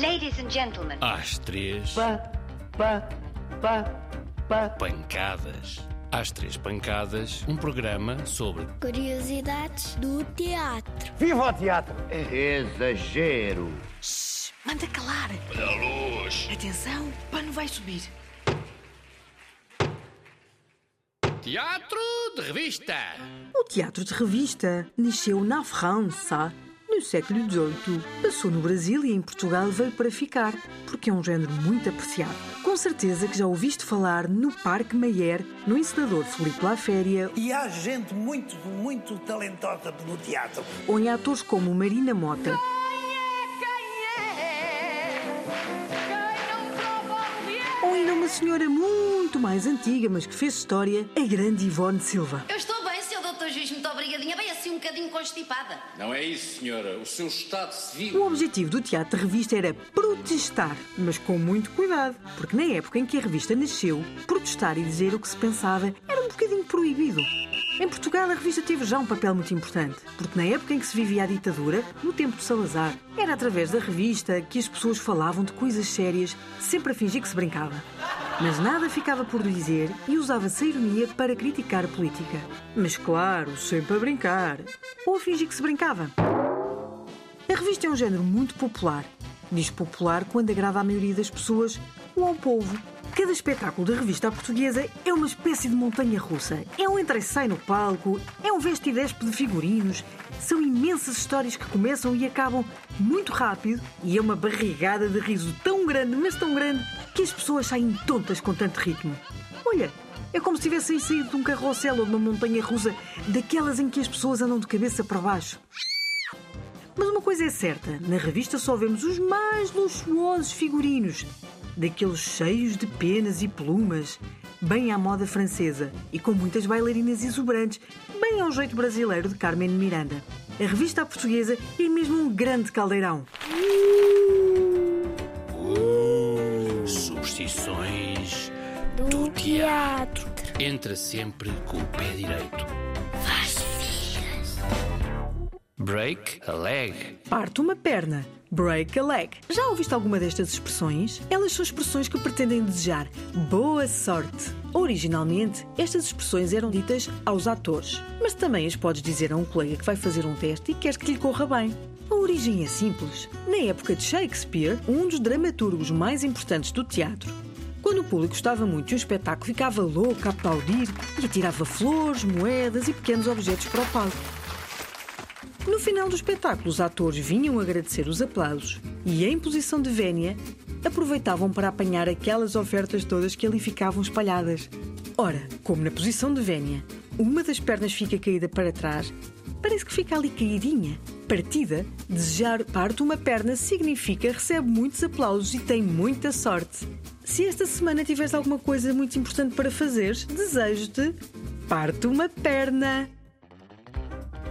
Ladies and gentlemen. Às três, Pá, pá, pá, pá. pancadas. Às três pancadas, um programa sobre Curiosidades do teatro. Viva o teatro! Exagero. Manda calar. Olha a luz. Atenção, o pano vai subir. Teatro de revista. O teatro de revista nasceu na França no século XVIII. Passou no Brasil e em Portugal veio para ficar, porque é um género muito apreciado. Com certeza que já ouviste falar no Parque Mayer, no encenador Felipe La Féria, E há gente muito, muito talentosa no teatro. ou em atores como Marina Mota, ou ainda uma senhora muito mais antiga, mas que fez história, a grande Ivone Silva. Eu estou bem, seu doutor juiz, muito obrigadinha. Bem assim um bocadinho constipada. Não é isso, senhora. O seu estado O civil. objetivo do teatro de revista era protestar, mas com muito cuidado, porque na época em que a revista nasceu, protestar e dizer o que se pensava era um bocadinho proibido. Em Portugal, a revista teve já um papel muito importante, porque na época em que se vivia a ditadura, no tempo de Salazar, era através da revista que as pessoas falavam de coisas sérias, sempre a fingir que se brincava. Mas nada ficava por dizer e usava-se a ironia para criticar a política. Mas claro, sempre a brincar. Ou a fingir que se brincava. A revista é um género muito popular. Diz popular quando agrada à maioria das pessoas ou ao povo. Cada espetáculo da revista portuguesa é uma espécie de montanha russa. É um entra e sai no palco, é um veste despe de figurinos. São imensas histórias que começam e acabam muito rápido e é uma barrigada de riso tão grande, mas tão grande, que as pessoas saem tontas com tanto ritmo. Olha, é como se tivessem saído de um carrossel ou de uma montanha russa, daquelas em que as pessoas andam de cabeça para baixo. Mas uma coisa é certa: na revista só vemos os mais luxuosos figurinos, daqueles cheios de penas e plumas, bem à moda francesa e com muitas bailarinas exuberantes, bem ao jeito brasileiro de Carmen Miranda. A revista à portuguesa é mesmo um grande caldeirão. Uh, substituições Do teatro. Entra sempre com o pé direito. Break a leg. Parte uma perna. Break a leg. Já ouviste alguma destas expressões? Elas são expressões que pretendem desejar boa sorte. Originalmente, estas expressões eram ditas aos atores, mas também as podes dizer a um colega que vai fazer um teste e queres que lhe corra bem. A origem é simples. Na época de Shakespeare, um dos dramaturgos mais importantes do teatro, quando o público gostava muito de um espetáculo, ficava louco a aplaudir e atirava flores, moedas e pequenos objetos para o palco. No final do espetáculo, os atores vinham agradecer os aplausos e, em posição de vénia, aproveitavam para apanhar aquelas ofertas todas que ali ficavam espalhadas. Ora, como na posição de vénia, uma das pernas fica caída para trás, parece que fica ali caidinha. Partida, desejar parte uma perna significa recebe muitos aplausos e tem muita sorte. Se esta semana tiveres alguma coisa muito importante para fazeres, desejo-te parte uma perna.